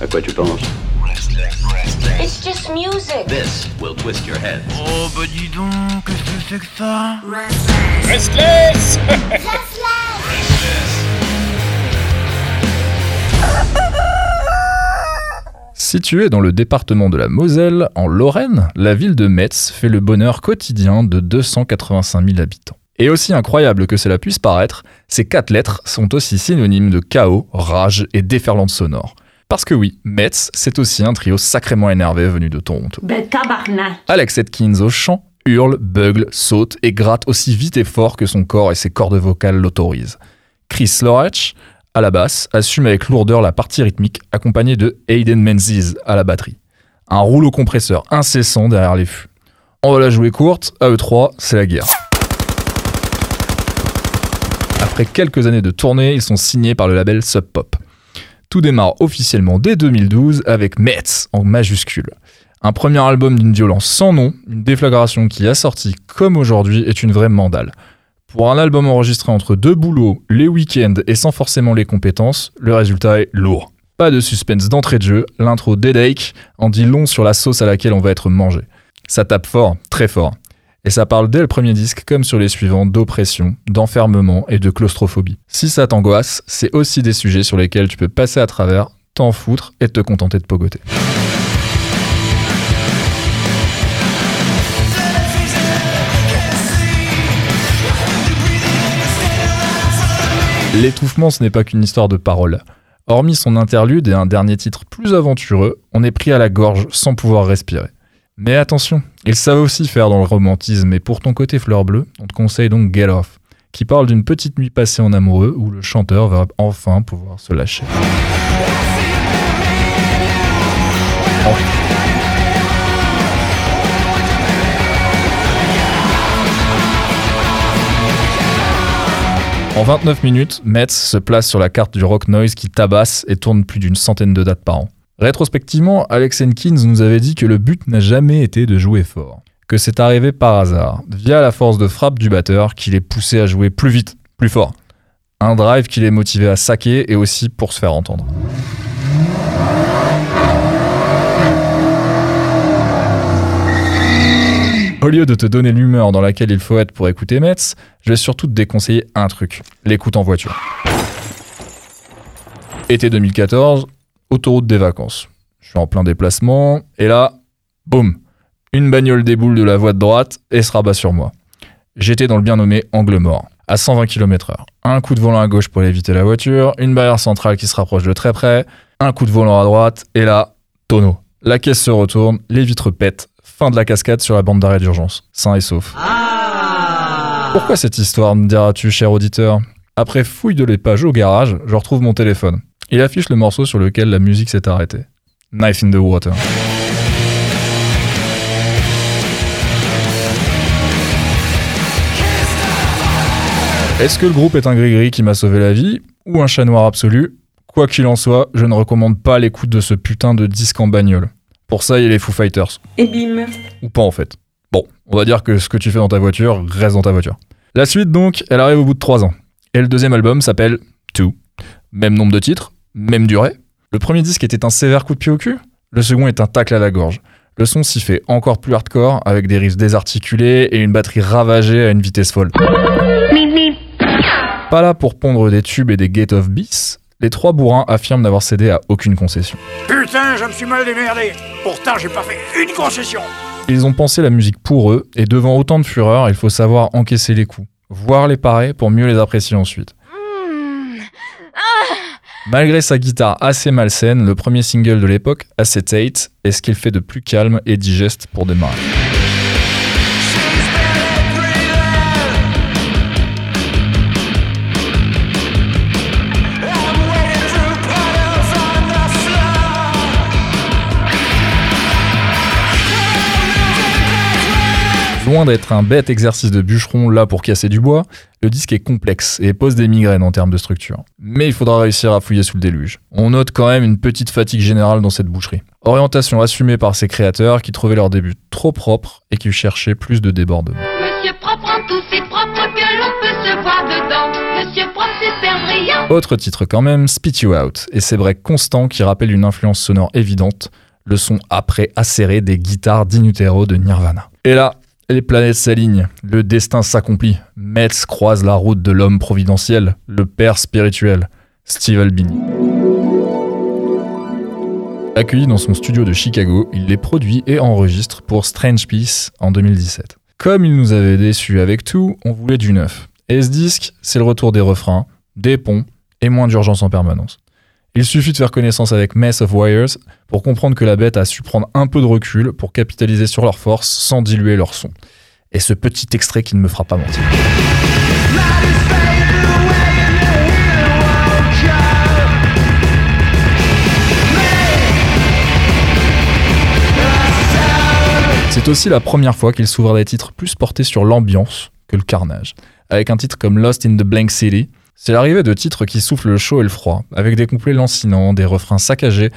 À quoi tu penses It's just music. This will twist your head. Oh bah dis donc, qu'est-ce que c'est que ça Restless Située dans le département de la Moselle, en Lorraine, la ville de Metz fait le bonheur quotidien de 285 000 habitants. Et aussi incroyable que cela puisse paraître, ces quatre lettres sont aussi synonymes de chaos, rage et déferlante sonore. Parce que oui, Metz, c'est aussi un trio sacrément énervé venu de Toronto. Ben. Alex Atkins au chant hurle, bugle, saute et gratte aussi vite et fort que son corps et ses cordes vocales l'autorisent. Chris Lorech, à la basse, assume avec lourdeur la partie rythmique, accompagné de Hayden Menzies à la batterie. Un rouleau compresseur incessant derrière les fûts. On va la jouer courte, à eux trois, c'est la guerre. Après quelques années de tournée, ils sont signés par le label Sub Pop. Tout démarre officiellement dès 2012 avec Metz en majuscule. Un premier album d'une violence sans nom, une déflagration qui a sorti comme aujourd'hui est une vraie mandale. Pour un album enregistré entre deux boulots, les week-ends et sans forcément les compétences, le résultat est lourd. Pas de suspense d'entrée de jeu, l'intro d'Headache en dit long sur la sauce à laquelle on va être mangé. Ça tape fort, très fort. Et ça parle dès le premier disque, comme sur les suivants, d'oppression, d'enfermement et de claustrophobie. Si ça t'angoisse, c'est aussi des sujets sur lesquels tu peux passer à travers, t'en foutre et te contenter de pogoter. L'étouffement, ce n'est pas qu'une histoire de paroles. Hormis son interlude et un dernier titre plus aventureux, on est pris à la gorge sans pouvoir respirer. Mais attention, ils savent aussi faire dans le romantisme, et pour ton côté fleur bleue, on te conseille donc Get Off, qui parle d'une petite nuit passée en amoureux où le chanteur va enfin pouvoir se lâcher. En 29 minutes, Metz se place sur la carte du rock noise qui tabasse et tourne plus d'une centaine de dates par an. Rétrospectivement, Alex Henkins nous avait dit que le but n'a jamais été de jouer fort, que c'est arrivé par hasard, via la force de frappe du batteur qui les poussait à jouer plus vite, plus fort. Un drive qui les motivait à saquer et aussi pour se faire entendre. Au lieu de te donner l'humeur dans laquelle il faut être pour écouter Metz, je vais surtout te déconseiller un truc, l'écoute en voiture. Été 2014, autoroute des vacances. Je suis en plein déplacement, et là, boum, une bagnole déboule de la voie de droite et se rabat sur moi. J'étais dans le bien nommé angle mort, à 120 km/h. Un coup de volant à gauche pour éviter la voiture, une barrière centrale qui se rapproche de très près, un coup de volant à droite, et là, tonneau. La caisse se retourne, les vitres pètent, fin de la cascade sur la bande d'arrêt d'urgence, sain et sauf. Pourquoi cette histoire, me diras-tu, cher auditeur? Après fouille de les pages au garage, je retrouve mon téléphone. Il affiche le morceau sur lequel la musique s'est arrêtée. Knife in the Water. Est-ce que le groupe est un gris-gris qui m'a sauvé la vie ou un chat noir absolu? Quoi qu'il en soit, je ne recommande pas l'écoute de ce putain de disque en bagnole. Pour ça, il y a les Foo Fighters. Et bim. Ou pas en fait. Bon, on va dire que ce que tu fais dans ta voiture reste dans ta voiture. La suite donc, elle arrive au bout de 3 ans. Et le deuxième album s'appelle Two. Même nombre de titres, même durée. Le premier disque était un sévère coup de pied au cul, le second est un tacle à la gorge. Le son s'y fait encore plus hardcore, avec des riffs désarticulés et une batterie ravagée à une vitesse folle. Pas là pour pondre des tubes et des gate of bis, les trois bourrins affirment n'avoir cédé à aucune concession. Putain, je me suis mal démerdé Pourtant, j'ai pas fait une concession Ils ont pensé la musique pour eux, et devant autant de fureur, il faut savoir encaisser les coups, voir les parer pour mieux les apprécier ensuite. Malgré sa guitare assez malsaine, le premier single de l'époque, Acetate, est ce qu'il fait de plus calme et digeste pour démarrer. Loin d'être un bête exercice de bûcheron là pour casser du bois, le disque est complexe et pose des migraines en termes de structure. Mais il faudra réussir à fouiller sous le déluge. On note quand même une petite fatigue générale dans cette boucherie. Orientation assumée par ses créateurs qui trouvaient leur début trop propre et qui cherchaient plus de débordement. Monsieur Propre en tout si propre que l'on peut se voir dedans. Monsieur Propre super brillant. Autre titre quand même, Spit You Out, et c'est breaks constants qui rappellent une influence sonore évidente, le son après acéré des guitares d'Inutero de Nirvana. Et là, les planètes s'alignent, le destin s'accomplit. Metz croise la route de l'homme providentiel, le père spirituel, Steve Albini. Accueilli dans son studio de Chicago, il les produit et enregistre pour Strange Peace en 2017. Comme il nous avait déçus avec tout, on voulait du neuf. Et ce disque, c'est le retour des refrains, des ponts et moins d'urgence en permanence. Il suffit de faire connaissance avec Mess of Wires pour comprendre que la bête a su prendre un peu de recul pour capitaliser sur leur force sans diluer leur son. Et ce petit extrait qui ne me fera pas mentir. C'est aussi la première fois qu'il s'ouvre des titres plus portés sur l'ambiance que le carnage. Avec un titre comme Lost in the Blank City, c'est l'arrivée de titres qui soufflent le chaud et le froid, avec des couplets lancinants, des refrains saccagés,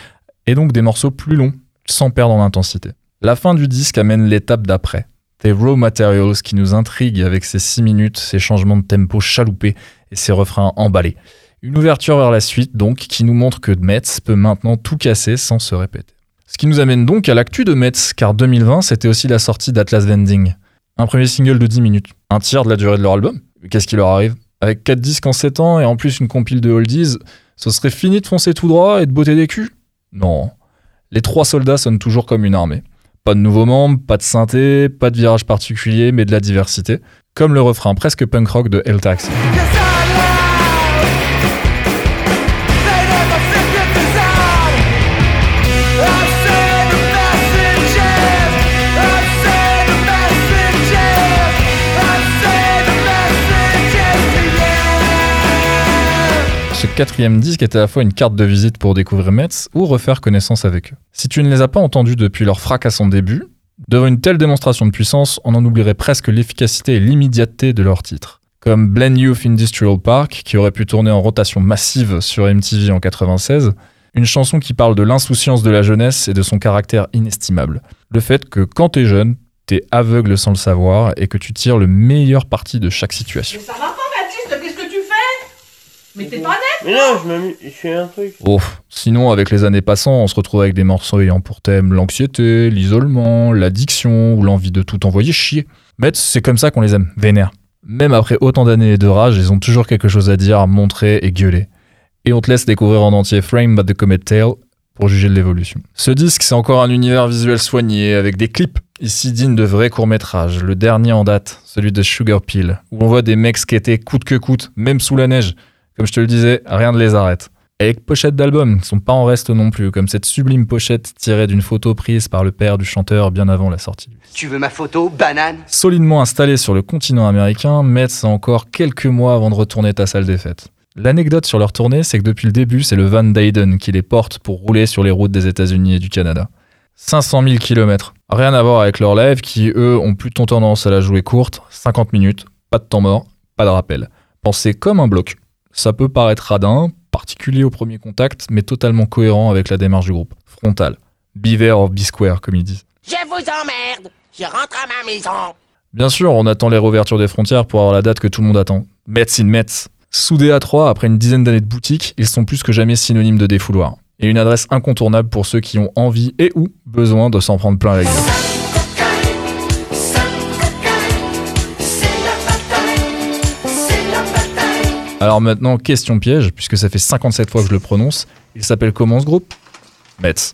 et donc des morceaux plus longs, sans perdre en intensité. La fin du disque amène l'étape d'après, des raw materials qui nous intriguent avec ses 6 minutes, ses changements de tempo chaloupés et ses refrains emballés. Une ouverture vers la suite donc qui nous montre que Metz peut maintenant tout casser sans se répéter. Ce qui nous amène donc à l'actu de Metz, car 2020 c'était aussi la sortie d'Atlas Vending. Un premier single de 10 minutes, un tiers de la durée de leur album. Qu'est-ce qui leur arrive? Avec 4 disques en 7 ans et en plus une compile de oldies, ce serait fini de foncer tout droit et de botter des culs? Non. Les trois soldats sonnent toujours comme une armée. Pas de nouveaux membres, pas de synthé, pas de virage particulier, mais de la diversité. Comme le refrain presque punk rock de El Taxi. Quatrième disque est à la fois une carte de visite pour découvrir Metz ou refaire connaissance avec eux. Si tu ne les as pas entendus depuis leur fracassant début, devant une telle démonstration de puissance, on en oublierait presque l'efficacité et l'immédiateté de leur titre. Comme Blend Youth Industrial Park, qui aurait pu tourner en rotation massive sur MTV en 96, une chanson qui parle de l'insouciance de la jeunesse et de son caractère inestimable. Le fait que quand t'es jeune, t'es aveugle sans le savoir et que tu tires le meilleur parti de chaque situation Baptiste Qu'est-ce que tu fais Mais t'es pas net Mais non, je m'amuse, je fais un truc. Oh, sinon, avec les années passant, on se retrouve avec des morceaux ayant pour thème l'anxiété, l'isolement, l'addiction ou l'envie de tout envoyer chier. Mais c'est comme ça qu'on les aime, vénère. Même après autant d'années de rage, ils ont toujours quelque chose à dire, à montrer et gueuler. Et on te laisse découvrir en entier Frame by the Comet Tail pour juger de l'évolution. Ce disque, c'est encore un univers visuel soigné, avec des clips, ici dignes de vrais courts-métrages. Le dernier en date, celui de Sugar Pill, où on voit des mecs skater coûte que coûte, même sous la neige. Comme je te le disais, rien ne les arrête. Avec pochettes d'albums, qui sont pas en reste non plus, comme cette sublime pochette tirée d'une photo prise par le père du chanteur bien avant la sortie. Tu veux ma photo, banane? Solidement installé sur le continent américain, Metz a encore quelques mois avant de retourner ta salle des fêtes. L'anecdote sur leur tournée, c'est que depuis le début, c'est le Van Dyden qui les porte pour rouler sur les routes des États-Unis et du Canada. 500 000 km. Rien à voir avec leur live qui, eux, ont plutôt tendance à la jouer courte, 50 minutes, pas de temps mort, pas de rappel. Pensez comme un bloc. Ça peut paraître radin, particulier au premier contact, mais totalement cohérent avec la démarche du groupe. Frontal. Beware of B-Square, comme ils disent. Je vous emmerde. Je rentre à ma maison. Bien sûr, on attend les réouvertures des frontières pour avoir la date que tout le monde attend. Metz in Metz. Soudés à trois, après une dizaine d'années de boutique, ils sont plus que jamais synonymes de défouloir. Et une adresse incontournable pour ceux qui ont envie et ou besoin de s'en prendre plein la gueule. Alors maintenant, question piège, puisque ça fait 57 fois que je le prononce. Il s'appelle comment ce groupe? Metz.